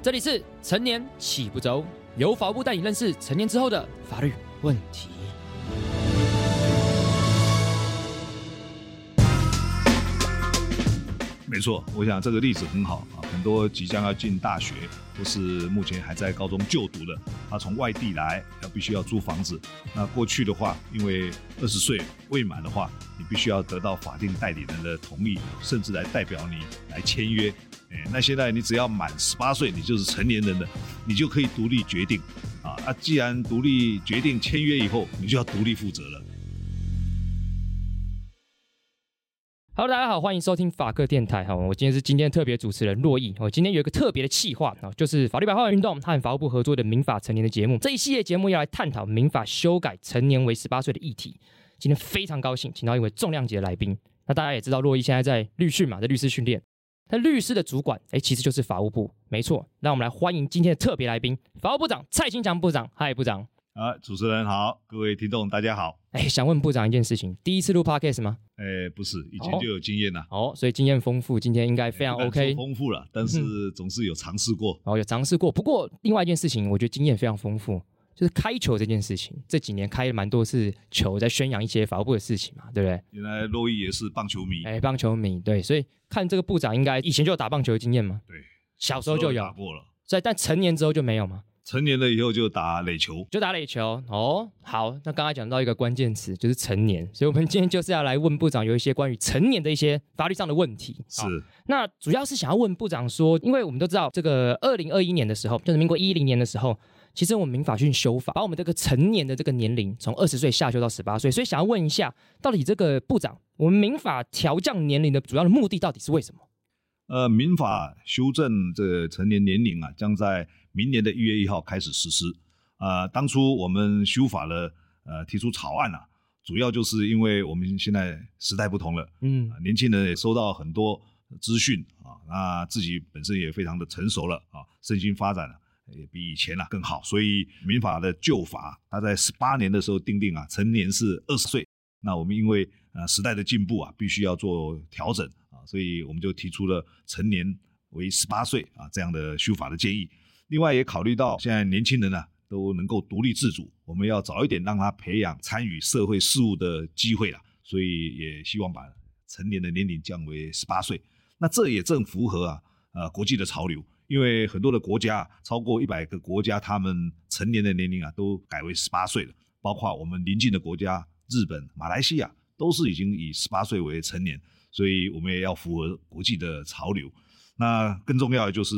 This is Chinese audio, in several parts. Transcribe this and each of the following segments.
这里是成年起不走，由法务部带你认识成年之后的法律问题。没错，我想这个例子很好啊，很多即将要进大学，或是目前还在高中就读的，他从外地来，要必须要租房子。那过去的话，因为二十岁未满的话，你必须要得到法定代理人的同意，甚至来代表你来签约。哎，那现在你只要满十八岁，你就是成年人了，你就可以独立决定。啊啊，既然独立决定签约以后，你就要独立负责了。Hello，大家好，欢迎收听法克电台哈，我今天是今天特别主持人洛毅，我今天有一个特别的企划啊，就是法律白话运动和法务部合作的民法成年的节目，这一系列节目要来探讨民法修改成年为十八岁的议题。今天非常高兴，请到一位重量级的来宾。那大家也知道，洛毅现在在律训嘛，在律师训练。那律师的主管，哎，其实就是法务部，没错。那我们来欢迎今天的特别来宾，法务部长蔡清强部长。嗨，部长。啊，主持人好，各位听众大家好。哎，想问部长一件事情，第一次录 podcast 吗？哎，不是，以前就有经验了。哦，所以经验丰富，今天应该非常 OK 说。丰富了，但是总是有尝试过。哦，有尝试过。不过另外一件事情，我觉得经验非常丰富，就是开球这件事情。这几年开了蛮多次球，在宣扬一些法务部的事情嘛，对不对？原来洛伊也是棒球迷，哎，棒球迷对，所以看这个部长应该以前就有打棒球的经验嘛，对，小时候就有打，过了。所以但成年之后就没有嘛，成年了以后就打垒球。就打垒球。哦，好，那刚才讲到一个关键词就是成年，所以我们今天就是要来问部长有一些关于成年的一些法律上的问题。是，那主要是想要问部长说，因为我们都知道，这个二零二一年的时候，就是民国一零年的时候，其实我们民法训修法，把我们这个成年的这个年龄从二十岁下修到十八岁，所以想要问一下，到底这个部长，我们民法调降年龄的主要的目的到底是为什么？呃，民法修正这个成年年龄啊，将在明年的一月一号开始实施。呃，当初我们修法的呃提出草案啊，主要就是因为我们现在时代不同了，嗯啊，年轻人也收到很多资讯啊，那自己本身也非常的成熟了啊，身心发展了也比以前啊更好，所以民法的旧法，它在十八年的时候定定啊，成年是二十岁。那我们因为呃时代的进步啊，必须要做调整啊，所以我们就提出了成年为十八岁啊这样的修法的建议。另外也考虑到现在年轻人呢、都能够独立自主，我们要早一点让他培养参与社会事务的机会啦，所以也希望把成年的年龄降为十八岁。那这也正符合啊呃国际的潮流，因为很多的国家超过一百个国家，他们成年的年龄啊都改为十八岁了，包括我们邻近的国家日本、马来西亚都是已经以十八岁为成年，所以我们也要符合国际的潮流。那更重要的就是，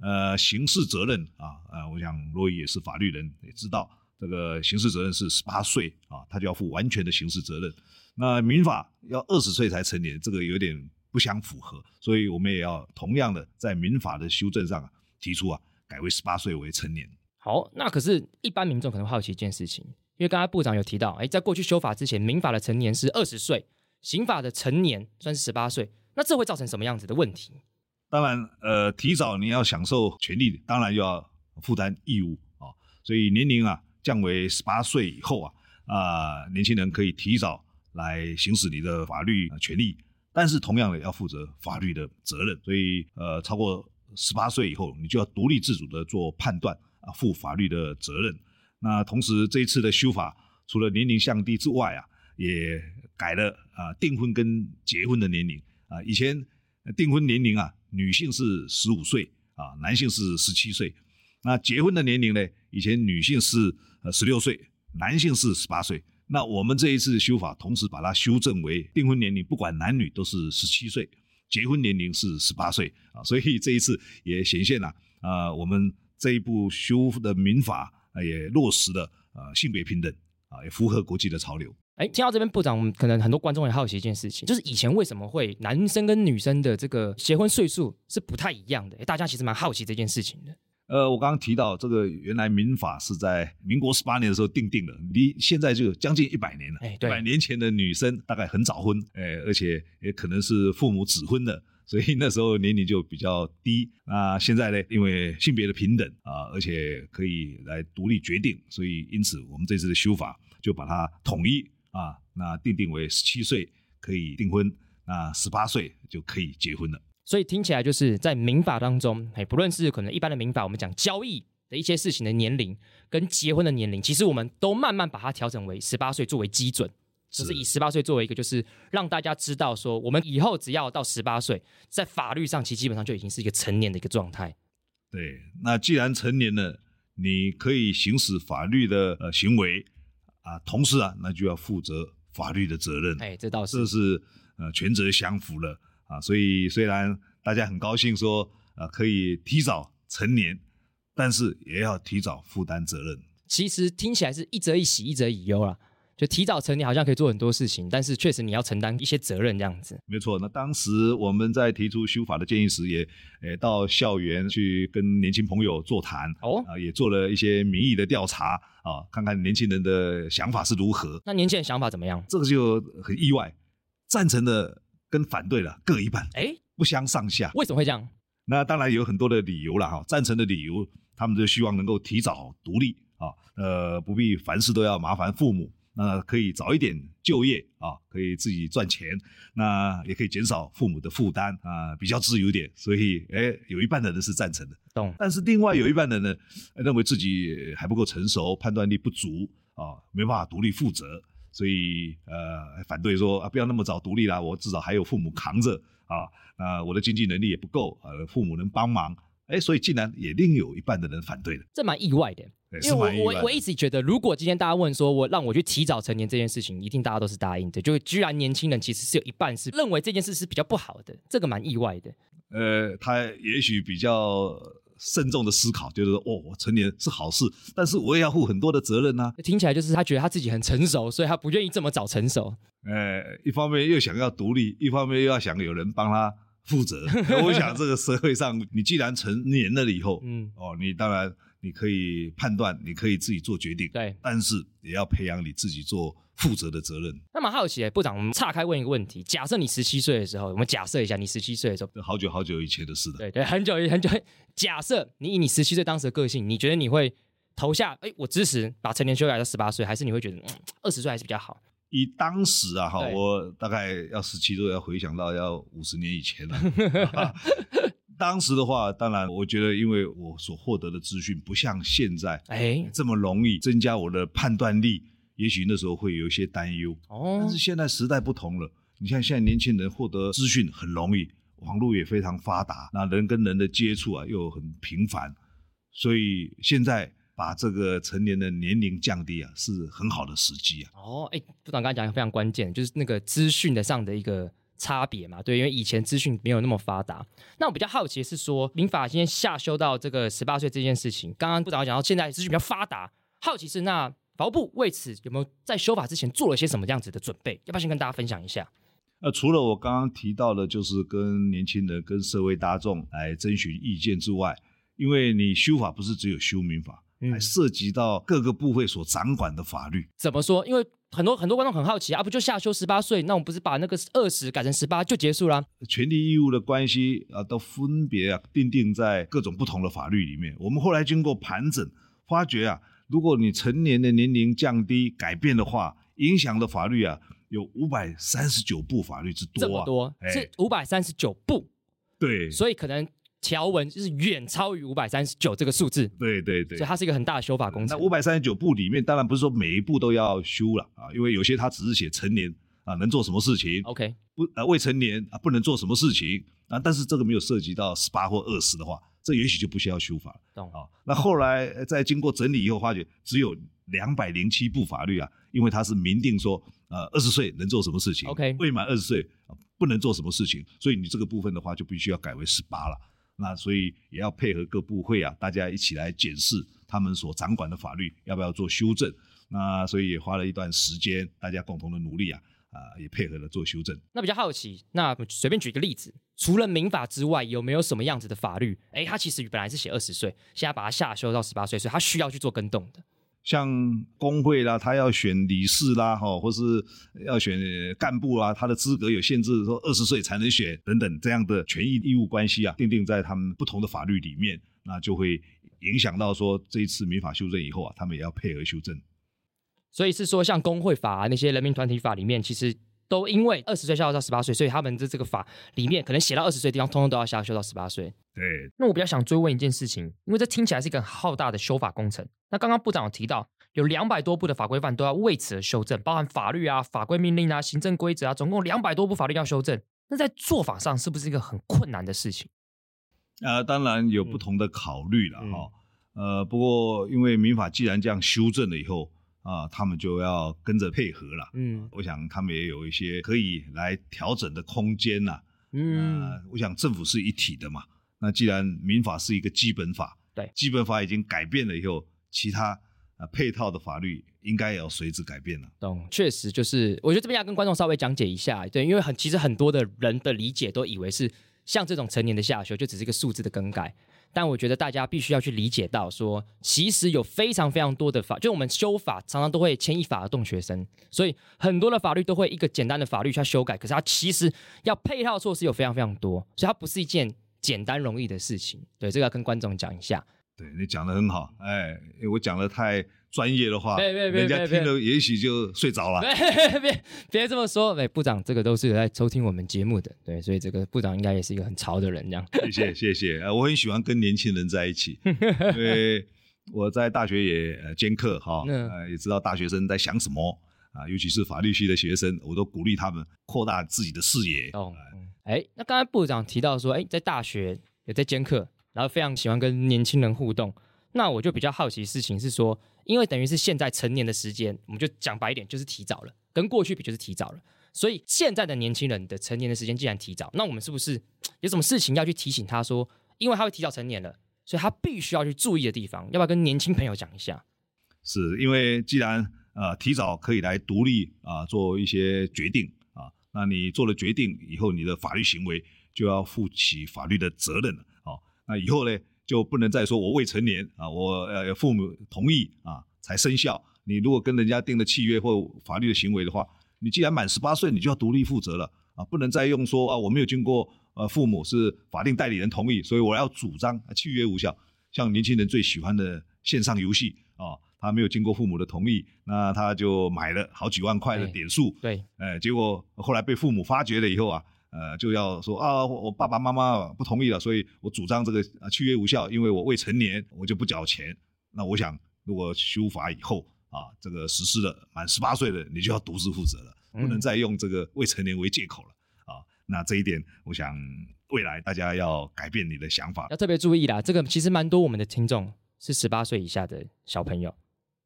呃，刑事责任啊，呃，我想罗伊也是法律人，也知道这个刑事责任是十八岁啊，他就要负完全的刑事责任。那民法要二十岁才成年，这个有点不相符合，所以我们也要同样的在民法的修正上啊提出啊，改为十八岁为成年。好，那可是，一般民众可能好奇一件事情，因为刚才部长有提到，哎，在过去修法之前，民法的成年是二十岁，刑法的成年算是十八岁，那这会造成什么样子的问题？当然，呃，提早你要享受权利，当然又要负担义务啊、所以年龄啊降为十八岁以后啊，啊、年轻人可以提早来行使你的法律呃权利，但是同样的要负责法律的责任。所以，呃，超过十八岁以后，你就要独立自主的做判断啊，负法律的责任。那同时，这一次的修法，除了年龄降低之外啊，也改了啊订婚跟结婚的年龄啊，以前订婚年龄啊，女性是十五岁啊，男性是十七岁。那结婚的年龄呢？以前女性是呃十六岁，男性是十八岁。那我们这一次修法，同时把它修正为订婚年龄不管男女都是十七岁，结婚年龄是十八岁啊。所以这一次也显现了啊、呃我们这一部修的民法、也落实了呃性别平等啊，也符合国际的潮流。哎，听到这边部长，可能很多观众也好奇一件事情，就是以前为什么会男生跟女生的这个结婚岁数是不太一样的？大家其实蛮好奇这件事情的。呃，我刚刚提到这个，原来民法是在民国十八年的时候定定的，离现在就将近一百年了。哎对一百年前的女生大概很早婚，哎，而且也可能是父母指婚的，所以那时候年龄就比较低。那现在呢，因为性别的平等啊，而且可以来独立决定，所以因此我们这次的修法就把它统一啊，那定定为十七岁可以订婚，那十八岁就可以结婚了。所以听起来就是在民法当中，哎，不论是可能一般的民法，我们讲交易的一些事情的年龄跟结婚的年龄，其实我们都慢慢把它调整为十八岁作为基准，就是以十八岁作为一个，就是让大家知道说，我们以后只要到十八岁，在法律上其实基本上就已经是一个成年的一个状态。对，那既然成年了，你可以行使法律的呃行为啊，同时啊，那就要负责法律的责任。哎，这倒是，这是呃权责相符了啊。所以虽然大家很高兴说呃可以提早成年，但是也要提早负担责任。其实听起来是一则一喜，一则一忧啊。就提早成年好像可以做很多事情，但是确实你要承担一些责任这样子。没错，那当时我们在提出修法的建议时，也诶到校园去跟年轻朋友座谈哦，啊也做了一些民意的调查啊，看看年轻人的想法是如何。那年轻人想法怎么样？这个就很意外，赞成的跟反对了各一半，哎，不相上下。为什么会这样？那当然有很多的理由了哈。赞成的理由，他们就希望能够提早独立啊，呃，不必凡事都要麻烦父母。那可以早一点就业啊，可以自己赚钱，那也可以减少父母的负担啊，比较自由点。所以，哎，有一半的人是赞成的，懂。但是另外有一半的人认为自己还不够成熟，判断力不足啊，没办法独立负责，所以呃反对说啊，不要那么早独立啦，我至少还有父母扛着啊，那我的经济能力也不够呃，父母能帮忙。哎，所以竟然也另有一半的人反对了，这蛮意外的。因为我我我一直觉得，如果今天大家问说我让我去提早成年这件事情，一定大家都是答应的。就居然年轻人其实是有一半是认为这件事是比较不好的，这个蛮意外的。呃，他也许比较慎重的思考，就是说，哦，我成年是好事，但是我也要负很多的责任呢。听起来就是他觉得他自己很成熟，所以他不愿意这么早成熟。呃，一方面又想要独立，一方面又要想有人帮他。负责，我想这个社会上，你既然成年了以后，嗯，哦，你当然你可以判断，你可以自己做决定，对，但是也要培养你自己做负责的责任。那么好奇，部长，我们岔开问一个问题：假设你十七岁的时候，我们假设一下，你十七岁的时候，好久好久以前的事了，对对，很久很久。假设你以你十七岁当时的个性，你觉得你会投下？哎，我支持把成年修改到十八岁，还是你会觉得嗯，二十岁还是比较好？以当时啊，哈，我大概要十七岁，要回想到要五十年以前了。当时的话，当然，我觉得，因为我所获得的资讯不像现在哎这么容易增加我的判断力，也许那时候会有一些担忧。哦，但是现在时代不同了，你看现在年轻人获得资讯很容易，网络也非常发达，那人跟人的接触啊又很频繁，所以现在。把这个成年的年龄降低啊，是很好的时机啊。哦，哎，部长刚才讲的非常关键，就是那个资讯的上的一个差别嘛。对，因为以前资讯没有那么发达。那我比较好奇是说，民法今天下修到这个十八岁这件事情，刚刚部长讲到现在资讯比较发达，好奇是那法务部为此有没有在修法之前做了些什么样子的准备？要不要先跟大家分享一下？呃，除了我刚刚提到的，就是跟年轻人、跟社会大众来征询意见之外，因为你修法不是只有修民法。还涉及到各个部会所掌管的法律，怎么说？因为很多很多观众很好奇啊，不就下修十八岁？那我们不是把那个二十改成十八就结束了？权利义务的关系啊，都分别啊定定在各种不同的法律里面。我们后来经过盘整，发觉啊，如果你成年的年龄降低改变的话，影响的法律啊有五百三十九部法律之多啊，这么多是五百三十九部，对，所以可能。条文就是远超于五百三十九这个数字，对对对，所以它是一个很大的修法工程。那五百三十九部里面，当然不是说每一步都要修了啊，因为有些它只是写成年啊能做什么事情，OK，不呃未成年啊不能做什么事情啊，但是这个没有涉及到十八或二十的话，这也许就不需要修法了。懂啊？那后来在经过整理以后，发觉只有两百零七部法律啊，因为它是明定说呃二十岁能做什么事情，OK，未满二十岁不能做什么事情，所以你这个部分的话就必须要改为十八了。那所以也要配合各部会啊，大家一起来检视他们所掌管的法律要不要做修正。那所以也花了一段时间，大家共同的努力啊，啊也配合了做修正。那比较好奇，那随便举个例子，除了民法之外，有没有什么样子的法律？哎，它其实本来是写二十岁，现在把它下修到十八岁，所以它需要去做跟动的。像工会啦，他要选理事啦，哈，或是要选干部啊，他的资格有限制，说二十岁才能选等等这样的权益义务关系啊，定定在他们不同的法律里面，那就会影响到说这一次民法修正以后啊，他们也要配合修正。所以是说，像工会法啊那些人民团体法里面，其实都因为二十岁下修到十八岁，所以他们的这个法里面可能写到二十岁的地方，通通都要下修到十八岁。对，那我比较想追问一件事情，因为这听起来是一个很浩大的修法工程。那刚刚部长有提到，有两百多部的法规范都要为此而修正，包含法律啊、法规命令啊、行政规则啊，总共两百多部法律要修正。那在做法上是不是一个很困难的事情？呃，当然有不同的考虑了哈。呃，不过因为民法既然这样修正了以后啊，他们就要跟着配合了。嗯，我想他们也有一些可以来调整的空间呐。嗯，我想政府是一体的嘛。那既然民法是一个基本法，对，基本法已经改变了以后，其他呃配套的法律应该也要随之改变了。懂，确实就是，我觉得这边要跟观众稍微讲解一下，对，因为很其实很多的人的理解都以为是像这种成年的下修就只是一个数字的更改。但我觉得大家必须要去理解到，说其实有非常非常多的法，就我们修法常常都会牵一发而动全身，所以很多的法律都会一个简单的法律去修改，可是它其实要配套措施有非常非常多，所以它不是一件简单容易的事情。对，这个要跟观众讲一下。对你讲的很好，哎，我讲的太。专业的话，人家听了也许就睡着了。别别别这么说，哎，部长这个都是在收听我们节目的，对，所以这个部长应该也是一个很潮的人，这样。谢谢 谢谢，我很喜欢跟年轻人在一起，因为我在大学也兼课哈，也知道大学生在想什么啊，尤其是法律系的学生，我都鼓励他们扩大自己的视野。哦，哎，那刚才部长提到说，哎，在大学也在兼课，然后非常喜欢跟年轻人互动，那我就比较好奇事情是说。因为等于是现在成年的时间，我们就讲白一点，就是提早了，跟过去比就是提早了。所以现在的年轻人的成年的时间既然提早，那我们是不是有什么事情要去提醒他说，因为他会提早成年了，所以他必须要去注意的地方，要不要跟年轻朋友讲一下？是因为既然呃提早可以来独立啊做一些决定啊，那你做了决定以后，你的法律行为就要负起法律的责任了。好，那以后呢？就不能再说我未成年啊，我呃父母同意啊才生效。你如果跟人家订了契约或法律的行为的话，你既然满十八岁，你就要独立负责了啊，不能再用说啊我没有经过呃父母是法定代理人同意，所以我要主张契约无效。像年轻人最喜欢的线上游戏啊，他没有经过父母的同意，那他就买了好几万块的点数，对，哎，结果后来被父母发觉了以后啊。呃，就要说啊，我爸爸妈妈不同意了，所以我主张这个契约无效，因为我未成年，我就不缴钱。那我想，如果修法以后啊，这个实施了，满十八岁的你就要独自负责了，不能再用这个未成年为借口了啊。那这一点，我想未来大家要改变你的想法，要特别注意啦。这个其实蛮多我们的听众是十八岁以下的小朋友。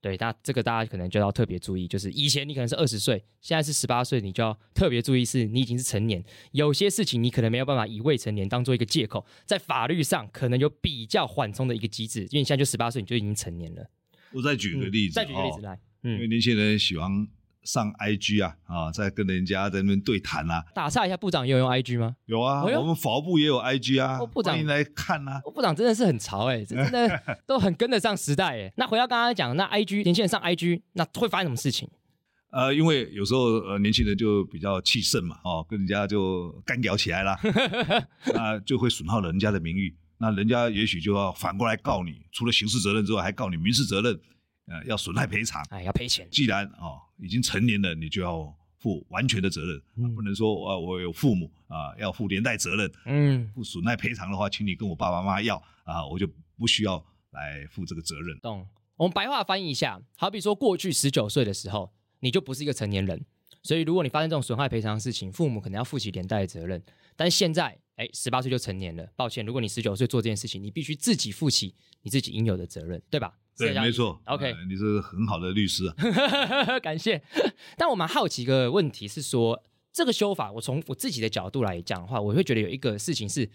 对，那这个大家可能就要特别注意，就是以前你可能是二十岁，现在是十八岁，你就要特别注意，是你已经是成年，有些事情你可能没有办法以未成年当做一个借口，在法律上可能有比较缓冲的一个机制，因为你现在就十八岁，你就已经成年了。我再举个例子，再举个例子来，因为年轻人喜欢。上 IG 啊啊，在跟人家在那边对谈啊。打岔一下，部长也有用 IG 吗？有啊，我们法务部也有 IG 啊。欢迎来看啊。部长真的是很潮哎，真的 都很跟得上时代哎。那回到刚刚讲，那 IG 年轻人上 IG，那会发生什么事情？呃，因为有时候呃年轻人就比较气盛嘛，哦，跟人家就干聊起来了，那就会损耗人家的名誉，那人家也许就要反过来告你，除了刑事责任之外，还告你民事责任。呃，要损害赔偿，哎，要赔钱。既然哦已经成年了，你就要负完全的责任，不能说啊我有父母啊要负连带责任。嗯，负损害赔偿的话，请你跟我爸爸妈妈要啊，我就不需要来负这个责任。懂？我们白话翻译一下，好比说过去十九岁的时候，你就不是一个成年人，所以如果你发生这种损害赔偿的事情，父母可能要负起连带的责任。但现在，哎，十八岁就成年了，抱歉，如果你十九岁做这件事情，你必须自己负起你自己应有的责任，对吧？对，没错。OK，你是很好的律师啊，感谢。但我蛮好奇一个问题是说，这个修法，我从我自己的角度来讲的话，我会觉得有一个事情是，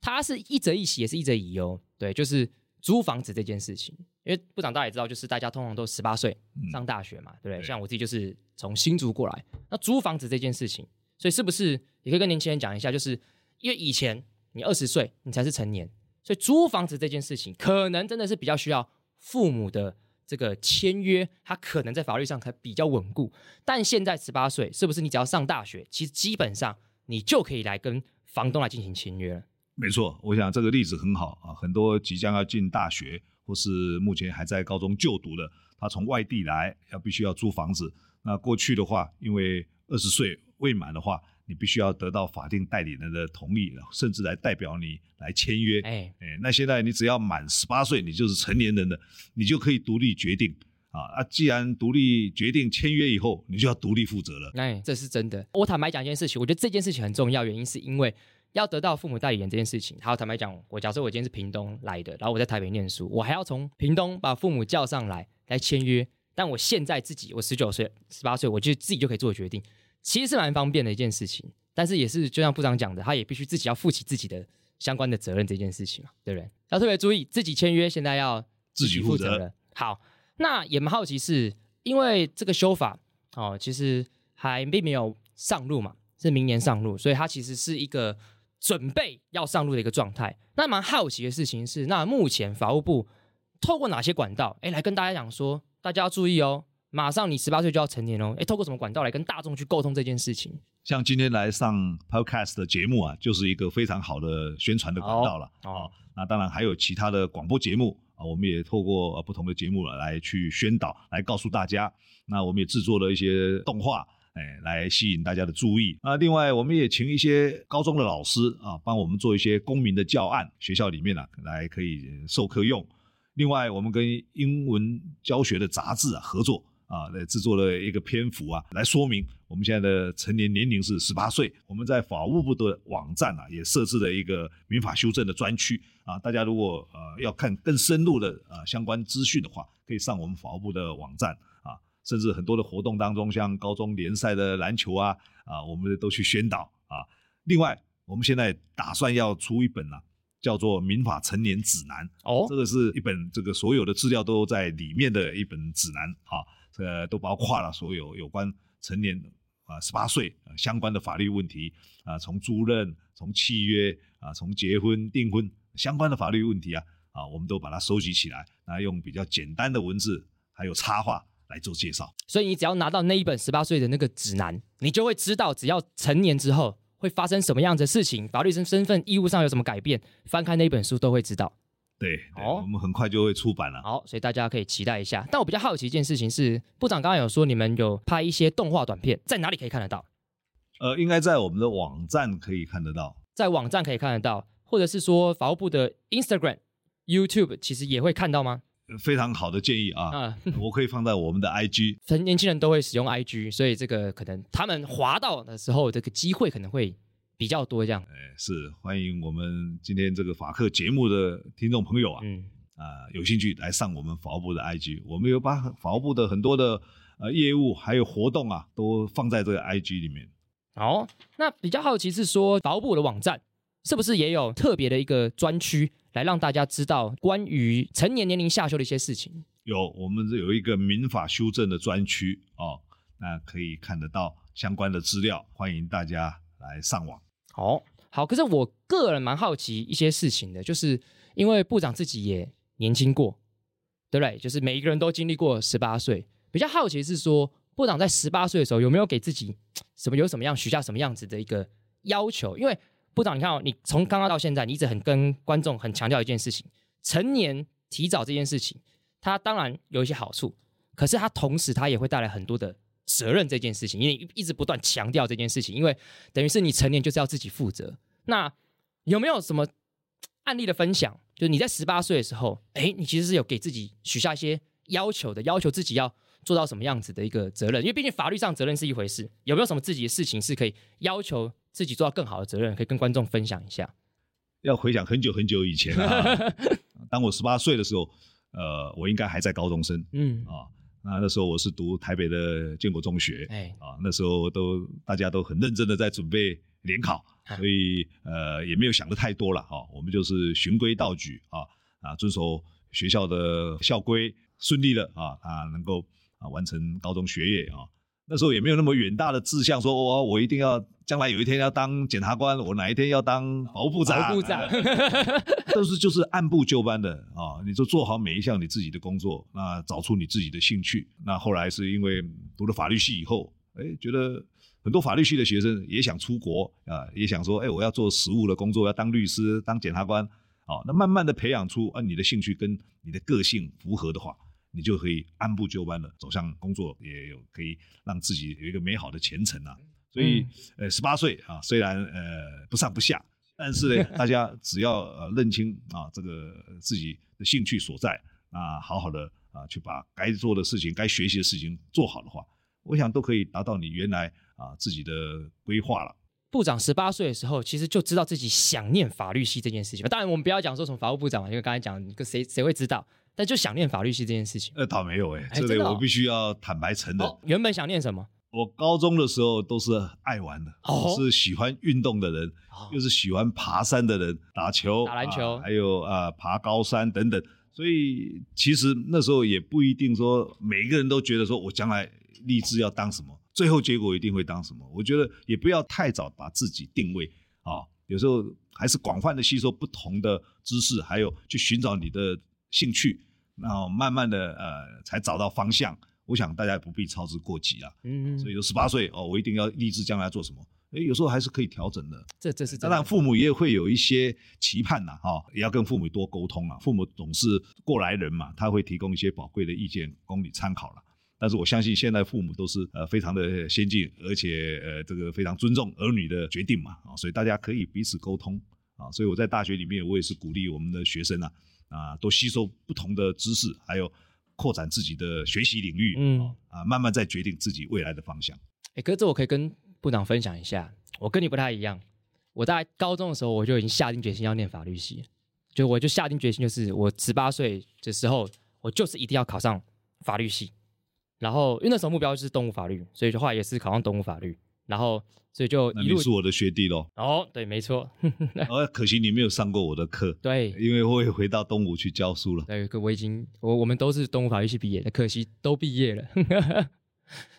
它是一则一喜，也是一则一忧。对，就是租房子这件事情。因为部长大家也知道，就是大家通常都十八岁上大学嘛，对不对？像我自己就是从新竹过来，那租房子这件事情，所以是不是也可以跟年轻人讲一下，就是因为以前你二十岁你才是成年，所以租房子这件事情可能真的是比较需要。父母的这个签约，他可能在法律上还比较稳固，但现在十八岁，是不是你只要上大学，其实基本上你就可以来跟房东来进行签约了？没错，我想这个例子很好啊，很多即将要进大学或是目前还在高中就读的，他从外地来，要必须要租房子。那过去的话，因为二十岁未满的话，你必须要得到法定代理人的同意，甚至来代表你来签约。哎，哎，那现在你只要满十八岁，你就是成年人了，你就可以独立决定啊啊！既然独立决定签约以后，你就要独立负责了。哎，这是真的。我坦白讲一件事情，我觉得这件事情很重要，原因是因为要得到父母代理人这件事情。还有坦白讲，我假设我今天是屏东来的，然后我在台北念书，我还要从屏东把父母叫上来来签约。但我现在自己，我十九岁、十八岁，我就自己就可以做决定，其实是蛮方便的一件事情。但是也是就像部长讲的，他也必须自己要负起自己的相关的责任这件事情嘛，对不对？要特别注意自己签约，现在要自己负责了。好，那也蛮好奇，是因为这个修法哦，其实还并没有上路嘛，是明年上路，所以它其实是一个准备要上路的一个状态。那蛮好奇的事情是，那目前法务部透过哪些管道，哎，来跟大家讲说？大家要注意哦，马上你十八岁就要成年哦。哎，透过什么管道来跟大众去沟通这件事情？像今天来上 Podcast 的节目啊，就是一个非常好的宣传的管道了。哦，那当然还有其他的广播节目啊，我们也透过不同的节目来去宣导，来告诉大家。那我们也制作了一些动画，哎，来吸引大家的注意。啊，另外我们也请一些高中的老师啊，帮我们做一些公民的教案，学校里面啊来可以授课用。另外，我们跟英文教学的杂志啊合作啊，来制作了一个篇幅啊，来说明我们现在的成年年龄是十八岁。我们在法务部的网站啊，也设置了一个民法修正的专区啊，大家如果呃要看更深入的呃相关资讯的话，可以上我们法务部的网站啊，甚至很多的活动当中，像高中联赛的篮球啊啊，我们都去宣导啊。另外，我们现在打算要出一本啊。叫做《民法成年指南》哦，这个是一本这个所有的资料都在里面的一本指南啊，呃都包括了所有有关成年啊十八岁相关的法律问题啊，从租赁、从契约啊、从结婚订婚相关的法律问题啊啊，我们都把它收集起来，那用比较简单的文字还有插画来做介绍。所以你只要拿到那一本十八岁的那个指南，你就会知道，只要成年之后。会发生什么样的事情？法律身身份义务上有什么改变？翻开那本书都会知道。对，哦，我们很快就会出版了。好，所以大家可以期待一下。但我比较好奇一件事情是，部长刚刚有说你们有拍一些动画短片，在哪里可以看得到？呃，应该在我们的网站可以看得到。在网站可以看得到，或者是说法务部的 Instagram、YouTube 其实也会看到吗？非常好的建议啊！我可以放在我们的 IG，很 年轻人都会使用 IG，所以这个可能他们滑到的时候，这个机会可能会比较多。这样，哎，是欢迎我们今天这个法客节目的听众朋友啊，嗯啊，有兴趣来上我们法务部的 IG，我们有把法务部的很多的呃业务还有活动啊，都放在这个 IG 里面。好，那比较好奇是说法务部的网站是不是也有特别的一个专区？来让大家知道关于成年年龄下修的一些事情。有，我们有一个民法修正的专区哦，那可以看得到相关的资料，欢迎大家来上网。哦，好。可是我个人蛮好奇一些事情的，就是因为部长自己也年轻过，对不对？就是每一个人都经历过十八岁。比较好奇是说，部长在十八岁的时候有没有给自己什么有什么样许下什么样子的一个要求？因为部长，你看哦，你从刚刚到现在，你一直很跟观众很强调一件事情：成年提早这件事情，它当然有一些好处，可是它同时它也会带来很多的责任。这件事情，因为一直不断强调这件事情，因为等于是你成年就是要自己负责。那有没有什么案例的分享？就是你在十八岁的时候，哎，你其实是有给自己许下一些要求的，要求自己要做到什么样子的一个责任？因为毕竟法律上责任是一回事，有没有什么自己的事情是可以要求？自己做到更好的责任，可以跟观众分享一下。要回想很久很久以前啊，当我十八岁的时候，呃，我应该还在高中生，嗯啊，那那时候我是读台北的建国中学，哎啊，那时候都大家都很认真的在准备联考，所以呃也没有想的太多了啊，我们就是循规蹈矩啊啊，遵守学校的校规，顺利的啊啊，能够啊完成高中学业啊。那时候也没有那么远大的志向，说我我一定要将来有一天要当检察官，我哪一天要当法务部长，法务部长，都是就是按部就班的啊，你就做好每一项你自己的工作，那找出你自己的兴趣。那后来是因为读了法律系以后，哎，觉得很多法律系的学生也想出国啊，也想说，哎，我要做实务的工作，要当律师、当检察官，哦，那慢慢的培养出啊，你的兴趣跟你的个性符合的话。你就可以按部就班的走向工作，也有可以让自己有一个美好的前程啊。所所以嗯呃十八岁啊，虽然呃不上不下，但是呢，大家只要呃认清啊这个自己的兴趣所在啊，好好的啊去把该做的事情、该学习的事情做好的话，我想都可以达到你原来啊自己的规划了。部长十八岁的时候，其实就知道自己想念法律系这件事情。当然，我们不要讲说什么法务部长嘛，因为刚才讲，个谁谁会知道？但就想念法律系这件事情。呃，倒没有哎、这里我必须要坦白承认，哦，原本想念什么？我高中的时候都是爱玩的，哦是喜欢运动的人，哦又是喜欢爬山的人，打球、打篮球啊还有啊、爬高山等等。所以其实那时候也不一定说每一个人都觉得说我将来立志要当什么，最后结果一定会当什么。我觉得也不要太早把自己定位啊，有时候还是广泛的吸收不同的知识，还有去寻找你的兴趣，然后慢慢的呃才找到方向。我想大家也不必操之过急啊。嗯，所以有十八岁哦，我一定要立志将来做什么。诶，有时候还是可以调整的。这这是当然，父母也会有一些期盼呐，哈、也要跟父母多沟通啊。父母总是过来人嘛，他会提供一些宝贵的意见供你参考了。但是我相信现在父母都是呃非常的先进，而且呃这个非常尊重儿女的决定嘛啊，所以大家可以彼此沟通啊。所以我在大学里面，我也是鼓励我们的学生啊啊多吸收不同的知识，还有扩展自己的学习领域，嗯啊，慢慢再决定自己未来的方向。哎，可是这我可以跟部长分享一下，我跟你不太一样。我在高中的时候，我就已经下定决心要念法律系，就我就下定决心，就是我十八岁的时候，我就是一定要考上法律系。然后因为那时候目标就是动物法律，所以就后来也是考上动物法律。然后所以就那一路你是我的学弟喽，哦，对，没错，呃，可惜你没有上过我的课，对因为我也回到东吴去教书了。对，我已经我我们都是东吴法律系毕业的，可惜都毕业了。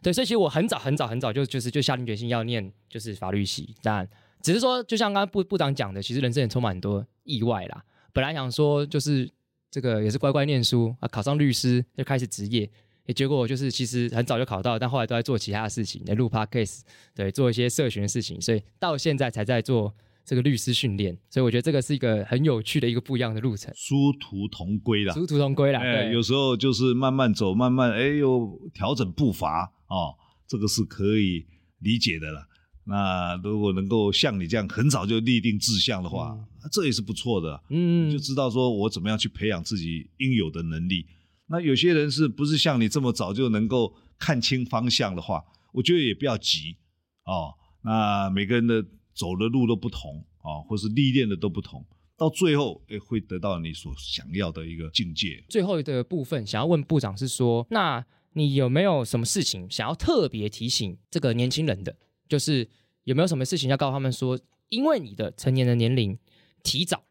对，所以其实我很早很早很早就就是就下定决心要念就是法律系，当然只是说就像刚刚部部长讲的，其实人生也充满很多意外啦。本来想说就是这个也是乖乖念书啊，考上律师就开始职业，诶结果就是其实很早就考到，但后来都在做其他的事情，在录 podcast，对，做一些社群的事情，所以到现在才在做这个律师训练。所以我觉得这个是一个很有趣的一个不一样的路程，殊途同归啦。殊途同归啦。哎，对，有时候就是慢慢走，慢慢哎又调整步伐哦，这个是可以理解的了。那如果能够像你这样很早就立定志向的话，这也是不错的。嗯就知道说我怎么样去培养自己应有的能力。那有些人是不是像你这么早就能够看清方向的话，我觉得也不要急哦。那每个人的走的路都不同哦，或是历练的都不同，到最后诶会得到你所想要的一个境界。最后的部分想要问部长是说，那你有没有什么事情想要特别提醒这个年轻人的？就是有没有什么事情要告诉他们说，因为你的成年的年龄提早，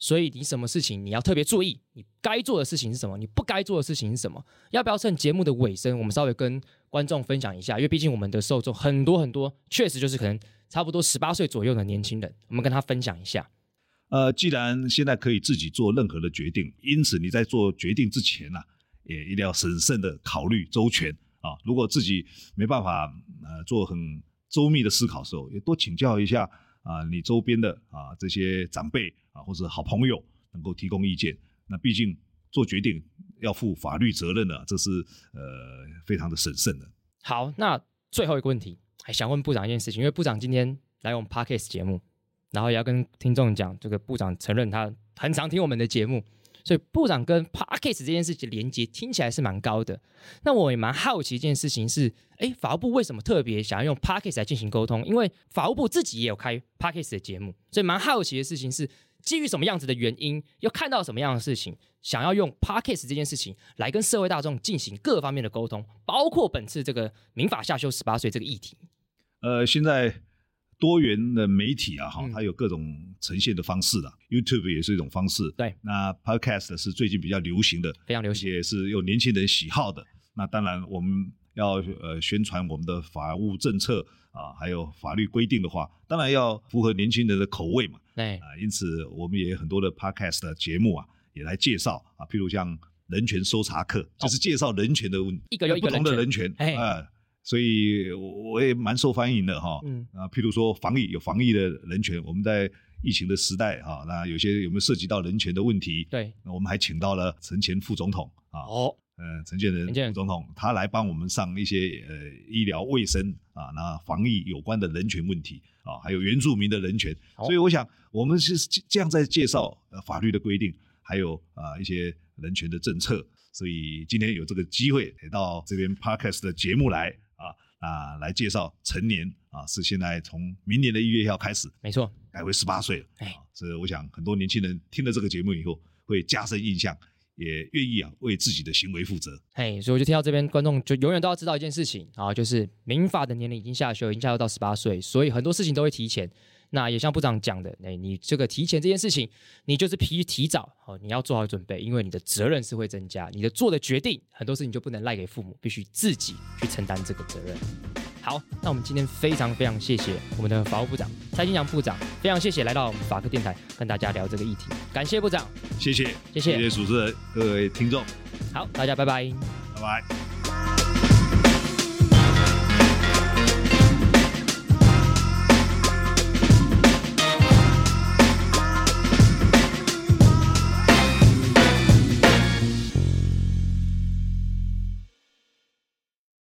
所以你什么事情你要特别注意，你该做的事情是什么，你不该做的事情是什么？要不要趁节目的尾声，我们稍微跟观众分享一下？因为毕竟我们的受众很多很多，确实就是可能差不多十八岁左右的年轻人，我们跟他分享一下。呃，既然现在可以自己做任何的决定，因此你在做决定之前呢、也一定要审慎的考虑周全啊。如果自己没办法呃做很周密的思考的时候，也多请教一下啊你周边的啊这些长辈啊或者好朋友，能够提供意见。那毕竟做决定要负法律责任的，这是呃非常的审慎的。好，那最后一个问题，还想问部长一件事情，因为部长今天来我们 podcast 节目，然后也要跟听众讲，这个部长承认他很常听我们的节目，所以部长跟 podcast 这件事情连接听起来是蛮高的。那我也蛮好奇一件事情是，哎，法务部为什么特别想要用 podcast 来进行沟通？因为法务部自己也有开 podcast 的节目，所以蛮好奇的事情是，基于什么样子的原因，又看到什么样的事情，想要用 podcast 这件事情来跟社会大众进行各方面的沟通，包括本次这个民法下修十八岁这个议题。呃，现在多元的媒体啊，哈嗯，它有各种呈现的方式的，YouTube 也是一种方式。对，那 Podcast 是最近比较流行的，非常流行也是有年轻人喜好的。那当然，我们要呃宣传我们的法务政策啊，还有法律规定的话，当然要符合年轻人的口味嘛。对，啊，因此我们也有很多的 Podcast 的节目啊，也来介绍啊，譬如像人权搜查课，就是介绍人权的问哦一个不同的人人权，哎啊，所以我我也蛮受欢迎的哈。嗯啊，譬如说防疫有防疫的人权，我们在疫情的时代啊，那有些有没有涉及到人权的问题？对，那我们还请到了陈前副总统啊，哦，呃陈建仁陈建仁副总统，他来帮我们上一些呃医疗卫生啊，那防疫有关的人权问题啊，还有原住民的人权。所以我想，我们是这样在介绍呃法律的规定，还有啊一些人权的政策。所以今天有这个机会来到这边 podcast 的节目来啊啊来介绍成年啊是现在从明年的一月一号开始没错，改为十八岁了。哎啊，这我想很多年轻人听了这个节目以后会加深印象，也愿意啊为自己的行为负责。嘿，所以我就听到这边观众就永远都要知道一件事情啊，就是民法的年龄已经下修，已经下修到十八岁，所以很多事情都会提前。那也像部长讲的，哎，你这个提前这件事情，你就是提提早哦，你要做好准备，因为你的责任是会增加，你的做的决定很多事情就不能赖给父母，必须自己去承担这个责任。好，那我们今天非常非常谢谢我们的法务部长蔡金阳部长，非常谢谢来到我们法科电台跟大家聊这个议题，感谢部长，谢谢，谢谢谢谢主持人，各位听众，好，大家拜拜。拜拜。